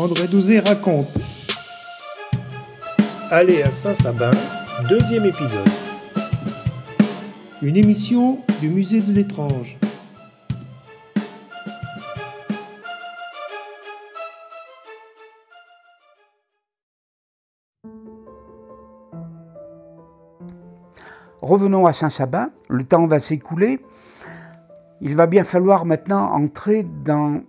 André Douzé raconte. Aller à Saint-Sabin, deuxième épisode. Une émission du musée de l'étrange. Revenons à Saint-Sabin, le temps va s'écouler. Il va bien falloir maintenant entrer dans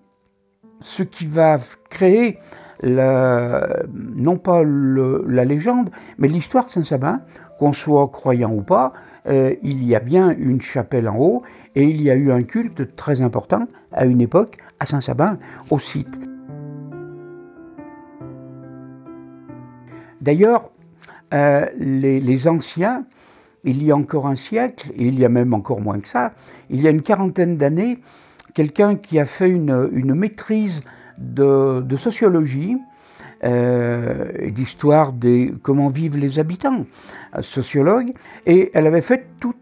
ce qui va créer non pas la légende, mais l'histoire de Saint-Sabin, qu'on soit croyant ou pas, euh, il y a bien une chapelle en haut et il y a eu un culte très important à une époque à Saint-Sabin, au site. D'ailleurs, euh, les, anciens, il y a encore un siècle, il y a même encore moins que ça, il y a une quarantaine d'années, quelqu'un qui a fait une maîtrise de, sociologie euh, et d'histoire de comment vivent les habitants, euh, sociologue, et elle avait fait tout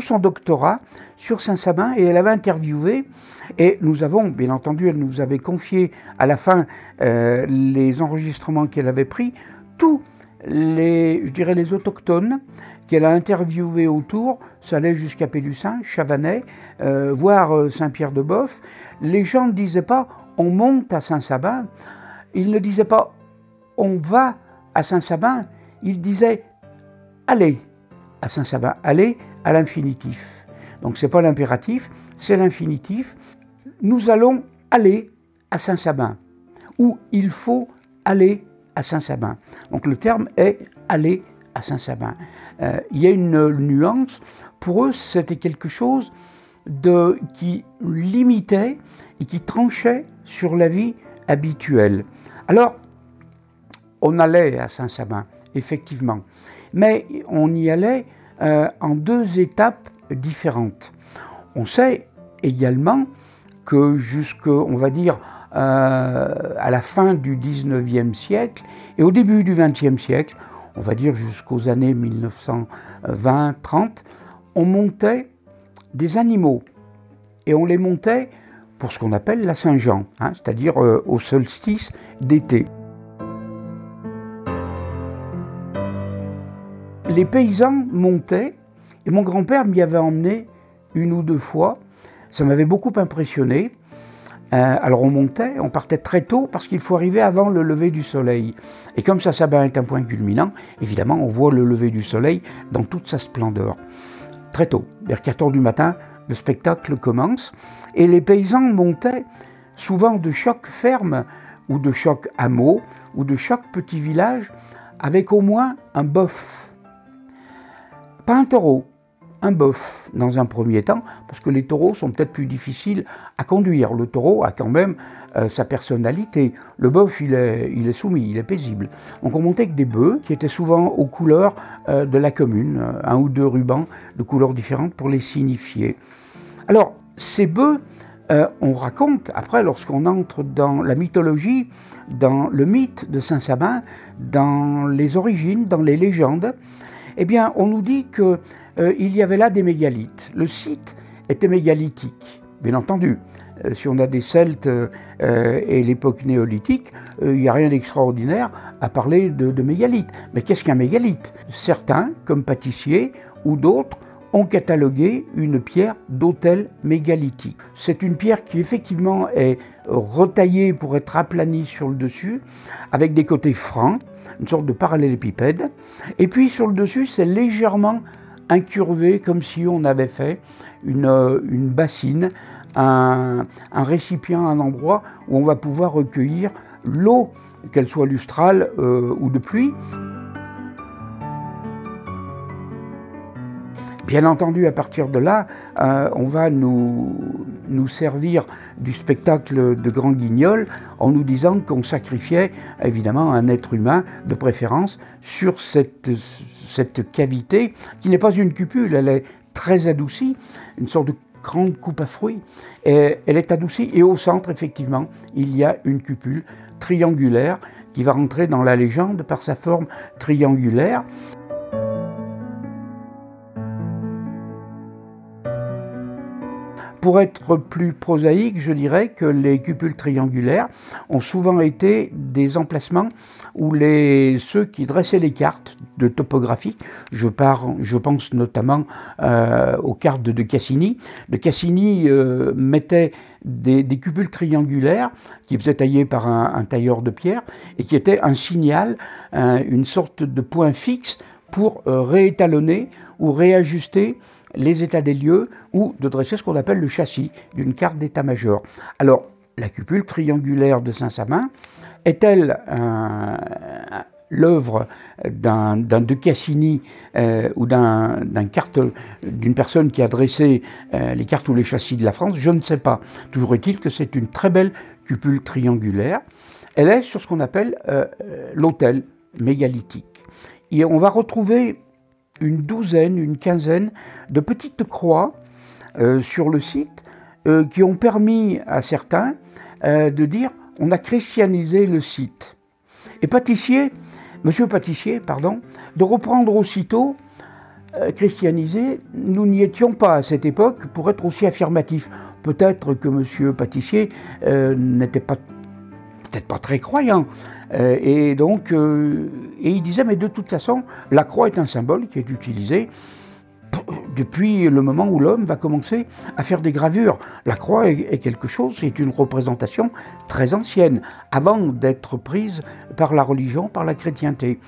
son doctorat sur Saint-Sabin et elle avait interviewé, et nous avons, bien entendu, elle nous avait confié à la fin euh, les enregistrements qu'elle avait pris, tous les, je dirais, les autochtones qu'elle a interviewés autour, ça allait jusqu'à Pélussin, Chavanais, voire Saint-Pierre-de-Boff, les gens ne disaient pas on monte à Saint-Sabin, ils ne disaient pas on va à Saint-Sabin, ils disaient allez à Saint-Sabin, allez à l'infinitif. Donc ce n'est pas l'impératif, c'est l'infinitif. Nous allons aller à Saint-Sabin, ou il faut aller à Saint-Sabin. Donc le terme est aller à Saint-Sabin. Euh, il y a une nuance. Pour eux, c'était quelque chose de, qui limitait et qui tranchait sur la vie habituelle. Alors, on allait à Saint-Sabin, effectivement, mais on y allait euh, en deux étapes différentes. On sait également que jusque, on va dire, euh, à la fin du 19e siècle et au début du 20e siècle, on va dire jusqu'aux années 1920-30, on montait des animaux. Et on les montait pour ce qu'on appelle la Saint-Jean, hein, c'est-à-dire euh, au solstice d'été. Les paysans montaient, et mon grand-père m'y avait emmené une ou deux fois. Ça m'avait beaucoup impressionné. Euh, alors on montait, on partait très tôt parce qu'il faut arriver avant le lever du soleil. Et comme ça, ça est un point culminant, évidemment, on voit le lever du soleil dans toute sa splendeur. Très tôt, vers 4 heures du matin, le spectacle commence et les paysans montaient souvent de chaque ferme ou de chaque hameau ou de chaque petit village avec au moins un bœuf. Pas un taureau, un bœuf dans un premier temps, parce que les taureaux sont peut-être plus difficiles à conduire. Le taureau a quand même euh, sa personnalité. Le bœuf, il est, soumis, il est paisible. Donc on montait avec des bœufs qui étaient souvent aux couleurs euh, de la commune, euh, un ou deux rubans de couleurs différentes pour les signifier. Alors, ces bœufs, on raconte, après, lorsqu'on entre dans la mythologie, dans le mythe de Saint-Sabin, dans les origines, dans les légendes, eh bien, on nous dit qu'il y avait là des mégalithes. Le site était mégalithique, bien entendu. Euh, si on a des Celtes euh, et l'époque néolithique, euh, il n'y a rien d'extraordinaire à parler de, mégalithes. Mais qu'est-ce qu'un mégalithe? Certains, comme pâtissiers ou d'autres, ont catalogué une pierre d'autel mégalithique. C'est une pierre qui effectivement est retaillée pour être aplanie sur le dessus, avec des côtés francs, une sorte de parallélépipède. Et puis sur le dessus, c'est légèrement incurvé, comme si on avait fait une, une bassine un, récipient, un endroit où on va pouvoir recueillir l'eau, qu'elle soit lustrale euh, ou de pluie. Bien entendu, à partir de là, euh, on va nous, servir du spectacle de Grand Guignol en nous disant qu'on sacrifiait évidemment un être humain de préférence sur cette, cavité qui n'est pas une cupule, elle est très adoucie, une sorte de grande coupe à fruits. Elle est adoucie et au centre, effectivement, il y a une cupule triangulaire qui va rentrer dans la légende par sa forme triangulaire. Pour être plus prosaïque, je dirais que les cupules triangulaires ont souvent été des emplacements où ceux qui dressaient les cartes de topographie, je, je pense notamment euh, aux cartes de Cassini, de Cassini euh, mettait des, cupules triangulaires qui faisaient tailler par un, tailleur de pierre et qui étaient un signal, une sorte de point fixe pour euh, réétalonner ou réajuster les états des lieux ou de dresser ce qu'on appelle le châssis d'une carte d'état-major. Alors, la cupule triangulaire de Saint-Samin est-elle l'œuvre d'un de Cassini euh, ou d'une personne qui a dressé euh, les cartes ou les châssis de la France? Je ne sais pas. Toujours est-il que c'est une très belle cupule triangulaire. Elle est sur ce qu'on appelle euh, l'autel mégalithique. Et on va retrouver une douzaine, une quinzaine de petites croix euh, sur le site euh, qui ont permis à certains euh, de dire on a christianisé le site. Et pâtissier, monsieur pâtissier, pardon, de reprendre aussitôt christianisé, nous n'y étions pas à cette époque pour être aussi affirmatif. Peut-être que monsieur pâtissier n'était pas peut-être pas très croyant, et donc, et il disait, mais de toute façon, la croix est un symbole qui est utilisé depuis le moment où l'homme va commencer à faire des gravures. La croix est, quelque chose, c'est une représentation très ancienne, avant d'être prise par la religion, par la chrétienté.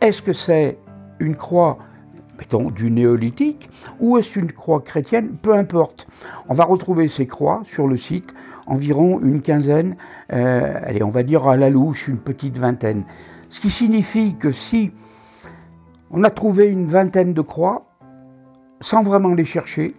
Est-ce que c'est une croix mettons, du néolithique, ou est-ce une croix chrétienne? Peu importe. On va retrouver ces croix sur le site environ une quinzaine, euh, allez, on va dire à la louche une petite vingtaine. Ce qui signifie que si on a trouvé une vingtaine de croix, sans vraiment les chercher,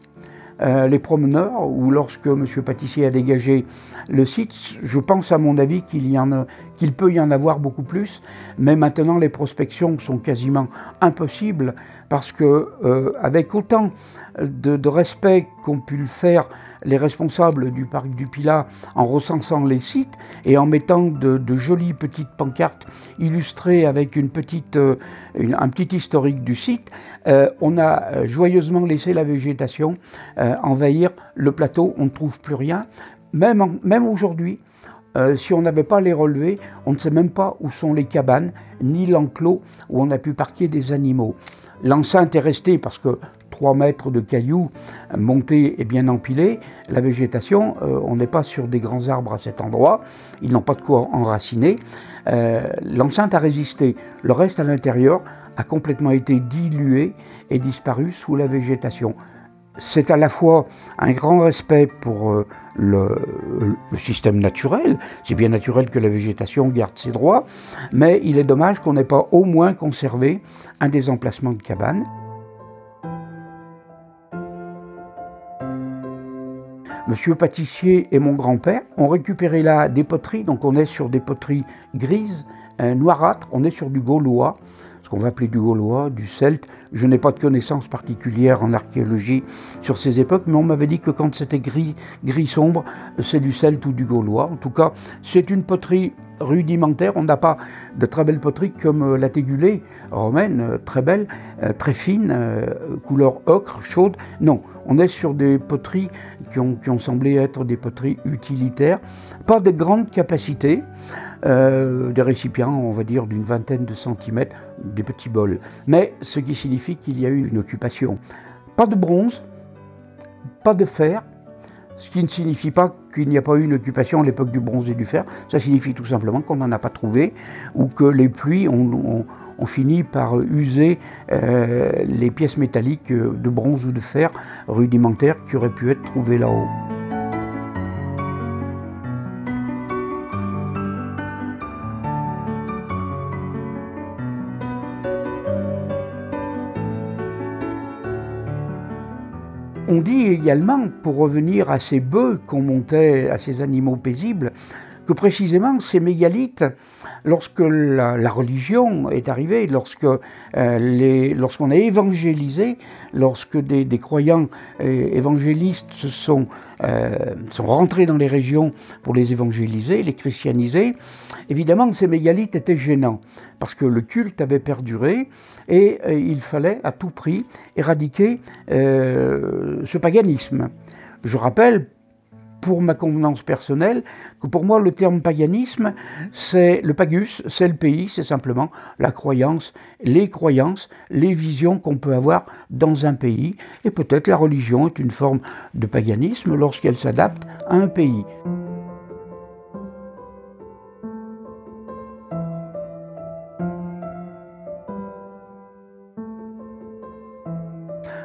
euh, les promeneurs, ou lorsque M. Pâtissier a dégagé le site, je pense à mon avis qu'il peut y en avoir beaucoup plus, mais maintenant les prospections sont quasiment impossibles parce que euh, avec autant de, respect qu'ont pu le faire les responsables du parc du Pilat en recensant les sites et en mettant de, jolies petites pancartes illustrées avec une petite, euh, un petit historique du site, euh, on a joyeusement laissé la végétation envahir le plateau, on ne trouve plus rien. Même, même aujourd'hui, si on n'avait pas les relevés, on ne sait même pas où sont les cabanes, ni l'enclos où on a pu parquer des animaux. L'enceinte est restée parce que 3 mètres de cailloux montés et bien empilés. La végétation, euh, on n'est pas sur des grands arbres à cet endroit. Ils n'ont pas de quoi enraciner. Euh, l'enceinte a résisté. Le reste à l'intérieur a complètement été dilué et disparu sous la végétation c'est à la fois un grand respect pour euh, le, système naturel, c'est bien naturel que la végétation garde ses droits, mais il est dommage qu'on n'ait pas au moins conservé un des emplacements de cabanes. Monsieur pâtissier et mon grand-père ont récupéré là des poteries, donc on est sur des poteries grises, euh, noirâtres, on est sur du gaulois, ce qu'on va appeler du gaulois, du celte. Je n'ai pas de connaissances particulières en archéologie sur ces époques, mais on m'avait dit que quand c'était gris, gris sombre, c'est du celte ou du gaulois. En tout cas, c'est une poterie rudimentaire. On n'a pas de très belle poterie comme euh, la tégulée romaine, euh, très belle, euh, très fine, couleur ocre, chaude. Non, on est sur des poteries qui ont, semblé être des poteries utilitaires, pas de grande capacité. Euh, des récipients, on va dire, d'une vingtaine de centimètres, des petits bols. Mais ce qui signifie qu'il y a eu une occupation. Pas de bronze, pas de fer, ce qui ne signifie pas qu'il n'y a pas eu une occupation à l'époque du bronze et du fer. Ça signifie tout simplement qu'on n'en a pas trouvé ou que les pluies ont, fini par user euh, les pièces métalliques de bronze ou de fer rudimentaires qui auraient pu être trouvées là-haut. On dit également, pour revenir à ces bœufs qu'on montait, à ces animaux paisibles, que précisément ces mégalithes, lorsque la, religion est arrivée, lorsque euh, lorsqu'on a évangélisé, lorsque des, croyants euh, évangélistes sont, euh, sont rentrés dans les régions pour les évangéliser, les christianiser, évidemment ces mégalithes étaient gênants, parce que le culte avait perduré et il fallait à tout prix éradiquer ce paganisme. Je rappelle, pour ma convenance personnelle, que pour moi le terme paganisme, c'est le pagus, c'est le pays, c'est simplement la croyance, les croyances, les visions qu'on peut avoir dans un pays. Et peut-être la religion est une forme de paganisme lorsqu'elle s'adapte à un pays.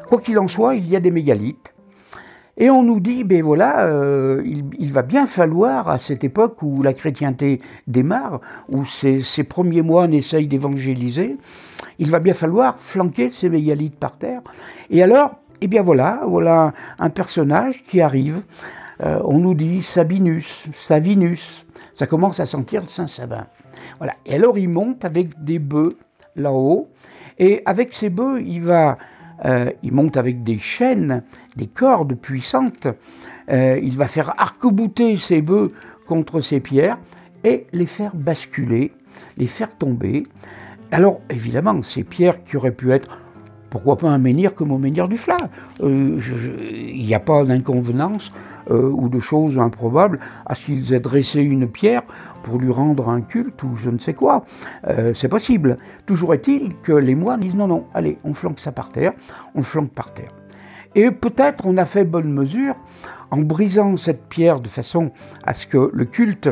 Quoi qu'il en soit, il y a des mégalithes. Et on nous dit, ben voilà, euh, il, va bien falloir, à cette époque où la chrétienté démarre, où ces, premiers moines essayent d'évangéliser, il va bien falloir flanquer ces mégalithes par terre. Et alors, eh bien voilà, voilà un personnage qui arrive. Euh, on nous dit Sabinus, Savinus. Ça commence à sentir le Saint-Sabin. Voilà. Et alors il monte avec des bœufs là-haut. Et avec ces bœufs, il va euh, il monte avec des chaînes, des cordes puissantes. Euh, il va faire arc-bouter ses bœufs contre ces pierres et les faire basculer, les faire tomber. Alors évidemment, ces pierres qui auraient pu être pourquoi pas un menhir comme au menhir du Fla euh, Il n'y a pas d'inconvenance euh, ou de choses improbables à ce qu'ils aient dressé une pierre pour lui rendre un culte ou je ne sais quoi. C'est possible. Toujours est-il que les moines disent non, non, allez, on flanque ça par terre, on flanque par terre. Et peut-être on a fait bonne mesure en brisant cette pierre de façon à ce que le culte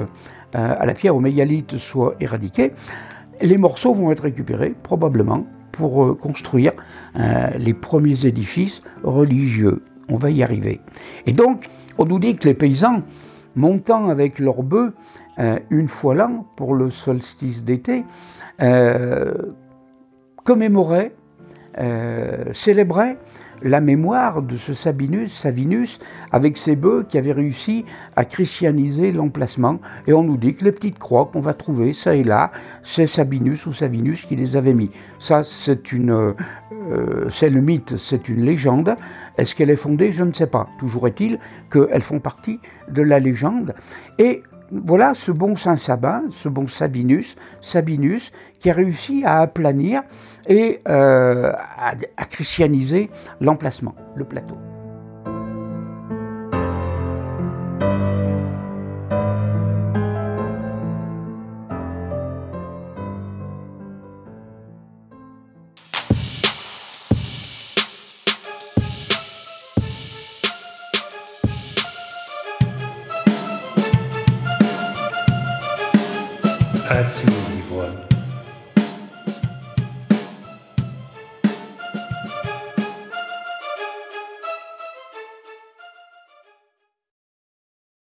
à la pierre au mégalithe soit éradiqué. Les morceaux vont être récupérés, probablement, pour euh, construire euh, les premiers édifices religieux. On va y arriver. Et donc, on nous dit que les paysans, montant avec leurs bœufs euh, une fois l'an pour le solstice d'été, commémoraient, célébraient la mémoire de ce Sabinus, Savinus, avec ses bœufs qui avaient réussi à christianiser l'emplacement. Et on nous dit que les petites croix qu'on va trouver ça et là, c'est Sabinus ou Savinus qui les avait mis. Ça, c'est une, euh, c'est le mythe, c'est une légende. Est-ce qu'elle est fondée? Je ne sais pas. Toujours est-il qu'elles font partie de la légende. Et voilà ce bon Saint Sabin, ce bon Sabinus, Sabinus, qui a réussi à aplanir et euh, à christianiser l'emplacement, le plateau. passion.